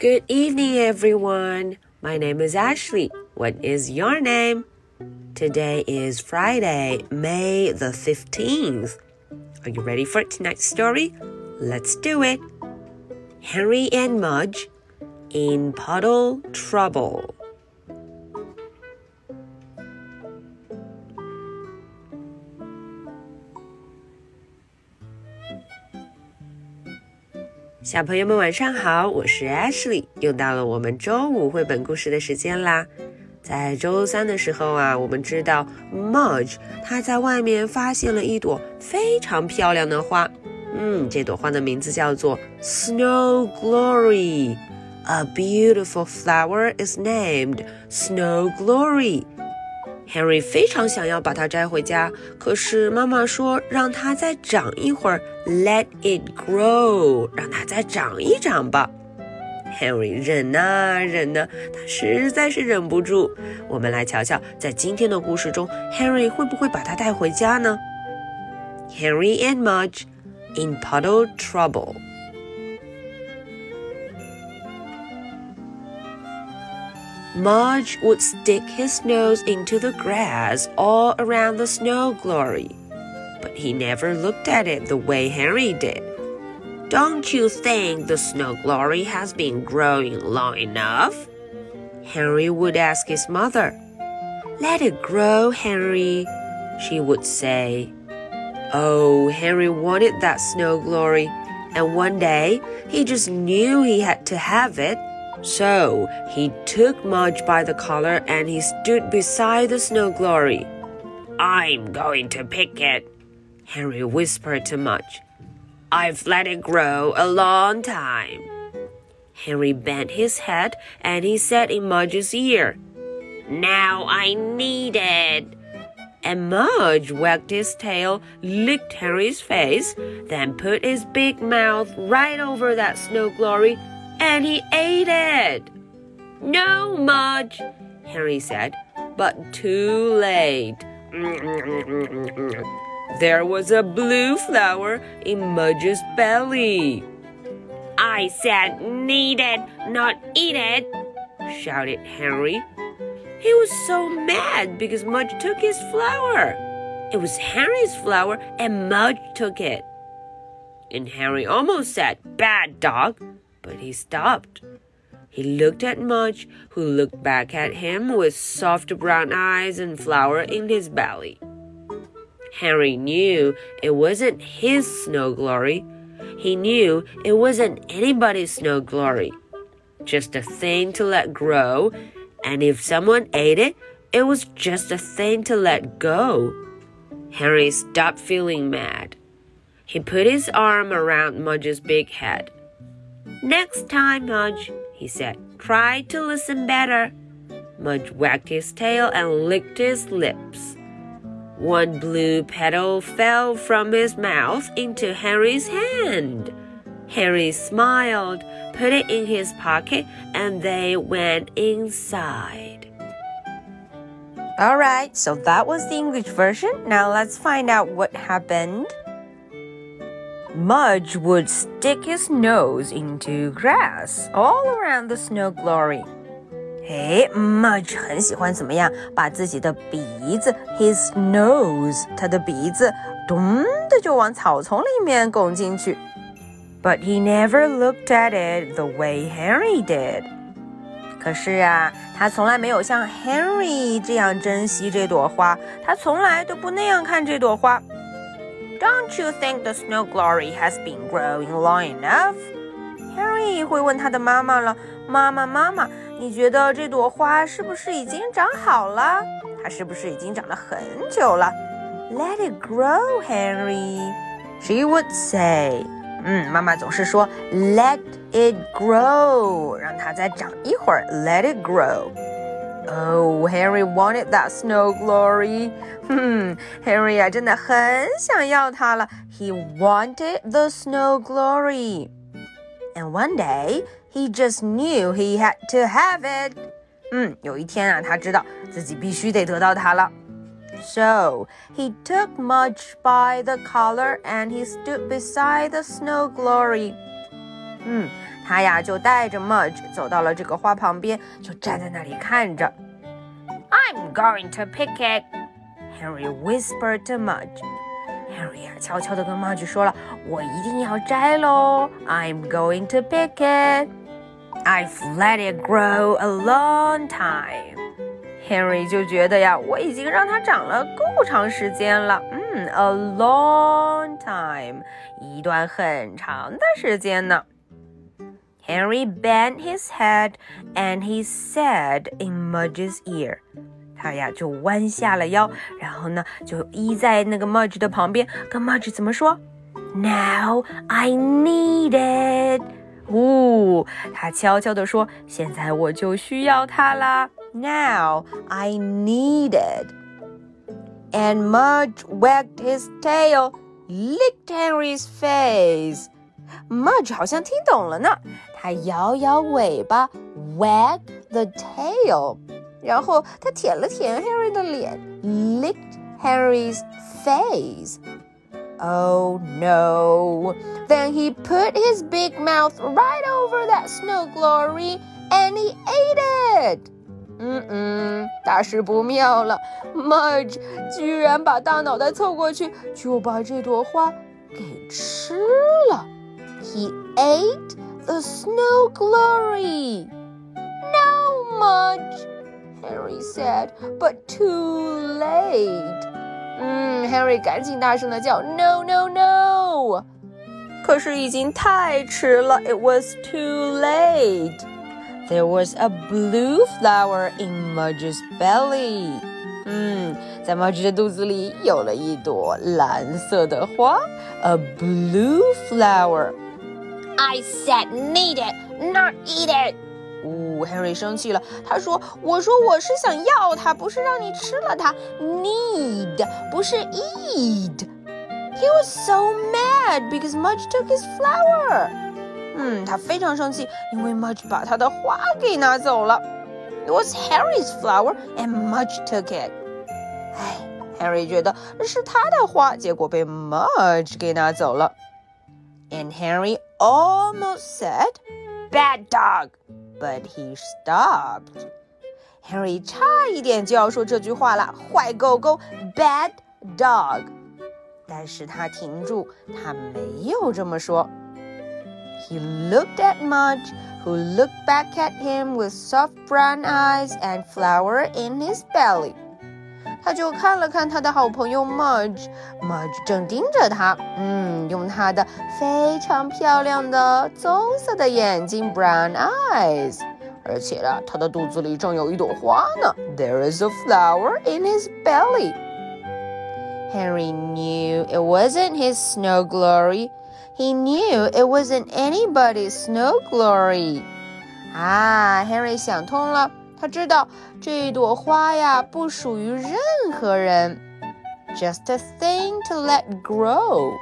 Good evening, everyone. My name is Ashley. What is your name? Today is Friday, May the 15th. Are you ready for tonight's story? Let's do it. Henry and Mudge in puddle trouble. 小朋友们晚上好，我是 Ashley，又到了我们周五绘本故事的时间啦。在周三的时候啊，我们知道 Mudge 他在外面发现了一朵非常漂亮的花，嗯，这朵花的名字叫做 Snow Glory。A beautiful flower is named Snow Glory. Henry 非常想要把它摘回家，可是妈妈说让它再长一会儿，Let it grow，让它再长一长吧。Henry 忍啊忍啊，他实在是忍不住。我们来瞧瞧，在今天的故事中，Henry 会不会把它带回家呢？Henry and Mudge in puddle trouble. Mudge would stick his nose into the grass all around the snow glory, but he never looked at it the way Henry did. Don't you think the snow glory has been growing long enough? Henry would ask his mother. Let it grow, Henry, she would say. Oh, Henry wanted that snow glory, and one day he just knew he had to have it. So he took Mudge by the collar and he stood beside the snow glory. I'm going to pick it, Henry whispered to Mudge. I've let it grow a long time. Henry bent his head and he said in Mudge's ear, Now I need it. And Mudge wagged his tail, licked Henry's face, then put his big mouth right over that snow glory and he ate it. No, Mudge, Henry said, but too late. There was a blue flower in Mudge's belly. I said need it, not eat it, shouted Henry. He was so mad because Mudge took his flower. It was Henry's flower and Mudge took it. And Henry almost said, Bad dog but he stopped. He looked at Mudge, who looked back at him with soft brown eyes and flower in his belly. Henry knew it wasn't his snow glory. He knew it wasn't anybody's snow glory. Just a thing to let grow, and if someone ate it, it was just a thing to let go. Henry stopped feeling mad. He put his arm around Mudge's big head. Next time, Mudge, he said, try to listen better. Mudge wagged his tail and licked his lips. One blue petal fell from his mouth into Harry's hand. Harry smiled, put it in his pocket, and they went inside. Alright, so that was the English version. Now let's find out what happened. Mudge would stick his nose into grass all around the snow glory. 哎，Mudge 很喜欢怎么样？把自己的鼻子，his nose，他的鼻子，咚的就往草丛里面拱进去。But he never looked at it the way Henry did. 可是啊，他从来没有像 Henry 这样珍惜这朵花，他从来都不那样看这朵花。 don't you think the snow glory has been growing long enough? Harry 会问他的妈妈了：“妈妈，妈妈，你觉得这朵花是不是已经长好了？它是不是已经长了很久了？”Let it grow, Henry. She would say. 嗯，妈妈总是说 “Let it grow”，让它再长一会儿。Let it grow. Oh, Harry wanted that snow glory. 哼，Harry 啊，真的很想要它了。He wanted the snow glory. And one day, he just knew he had to have it. 嗯，有一天啊，他知道自己必须得得到它了。So he took Mudge by the collar and he stood beside the snow glory. 嗯。 他呀就带着 Mudge 走到了这个花旁边，就站在那里看着。I'm going to pick it, Henry whispered to Mudge. Henry 啊，悄悄地跟 Mudge 说了：“我一定要摘喽！I'm going to pick it. I've let it grow a long time.” Henry 就觉得呀，我已经让它长了够长时间了。嗯，a long time，一段很长的时间呢。 Henry bent his head and he said in Mudge's ear，他呀就弯下了腰，然后呢就依在那个 Mudge 的旁边，跟 Mudge 怎么说？Now I need it。呜，他悄悄地说：“现在我就需要它啦。” Now I need it. And Mudge wagged his tail, licked Henry's face. Mudge 好像听懂了呢， 他摇摇尾巴，wag the tail，然后他舔了舔 Henry 的脸，licked Henry's face. Oh no! Then he put his big mouth right over that snow glory and he ate it. 嗯嗯，大事不妙了！Mudge 居然把大脑袋凑过去，就把这朵花给吃了。He ate the snow glory. No, Mudge, Harry said, but too late. 嗯，Harry 赶紧大声的叫，No, no, no！可是已经太迟了，It was too late. There was a blue flower in Mudge's belly. 嗯，在 Mudge 的肚子里有了一朵蓝色的花，a blue flower. I said need it, not eat it. 呜、哦、，Henry 生气了。他说：“我说我是想要它，不是让你吃了它。Need 不是 eat。” He was so mad because Mudge took his flower. 嗯，他非常生气，因为 Mudge 把他的花给拿走了。It was Harry's flower, and Mudge took it. 哎，Harry 觉得是他的花，结果被 Mudge 给拿走了。And Harry almost said, Bad dog, but he stopped. Harry 差一点就要说这句话了，坏狗狗，bad dog。但是他停住，他没有这么说。He looked at Mudge, who looked back at him with soft brown eyes and flower in his belly. 他就看了看他的好朋友 Mudge，Mudge 正盯着他，嗯，用他的非常漂亮的棕色的眼睛 （brown eyes），而且呢，他的肚子里正有一朵花呢。There is a flower in his belly. Henry knew it wasn't his snow glory. He knew it wasn't anybody's snow glory. 啊，Henry 想通了， 他知道这朵花呀不属于任何人，just a thing to let grow，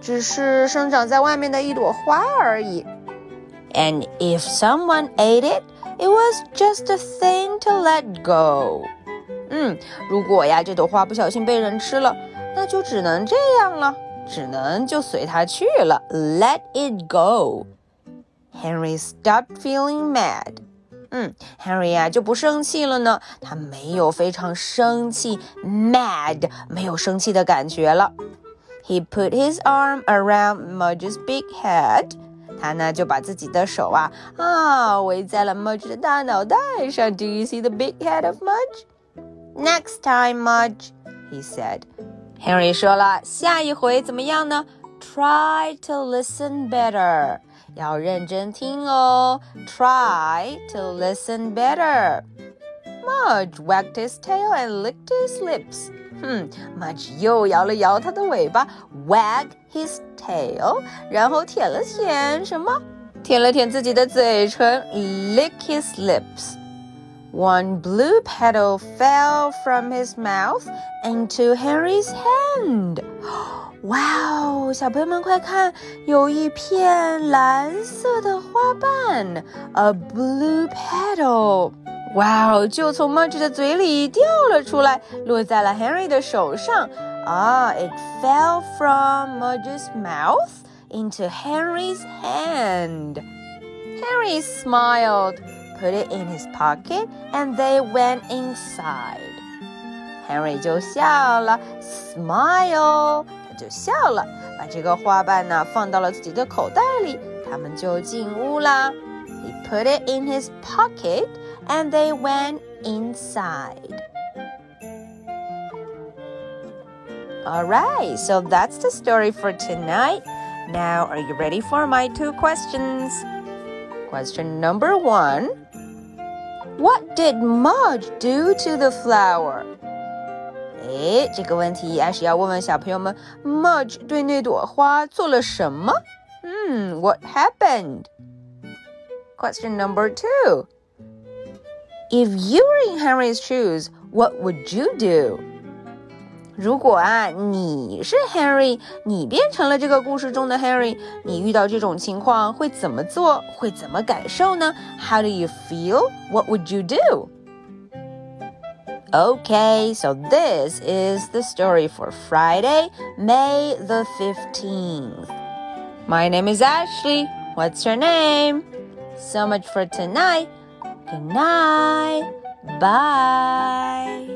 只是生长在外面的一朵花而已。And if someone ate it, it was just a thing to let go. 嗯，如果呀这朵花不小心被人吃了，那就只能这样了。只能就随他去了，Let it go. Henry stopped feeling mad. 嗯，Henry 呀就不生气了呢，他没有非常生气，mad 没有生气的感觉了。He put his arm around Mudge's big head. 他呢就把自己的手啊啊围在了 Mudge 的大脑袋上。Do you see the big head of Mudge? Next time, Mudge, he said. Henry 说了，下一回怎么样呢？Try to listen better， 要认真听哦。Try to listen better. Mudge wagged his tail and licked his lips. 哼，Mudge 又摇了摇他的尾巴，wag his tail，然后舔了舔什么？舔了舔自己的嘴唇，lick his lips。One blue petal fell from his mouth into Harry's hand. 哇哦， 小朋友们快看，有一片蓝色的花瓣，a blue petal。哇哦，就从 Mudge 的嘴里掉了出来，落在了 Henry 的手上。啊，it fell from Mudge's mouth into Henry's hand。 Henry smiled, put it in his pocket, and they went inside. Henry 就笑了，smile，他 就笑了，把这个花瓣呢放到了自己的口袋里，他们就进屋啦。He put it in his pocket, and they went inside. Alright, so that's the story for tonight. Now, are you ready for my two questions? Question number one What did Mudge do to the flower? 哎，这个问题还是要问问小朋友们，Mudge 对那朵花做了什么？嗯，What happened? Question number two. If you were in Henry's shoes, what would you do? 如果啊你是 Henry，你变成了这个故事中的 Henry，你遇到这种情况会怎么做？会怎么感受呢？How do you feel? What would you do? Okay, so this is the story for Friday, May the 15th. My name is Ashley. What's your name? So much for tonight. Good night. Bye.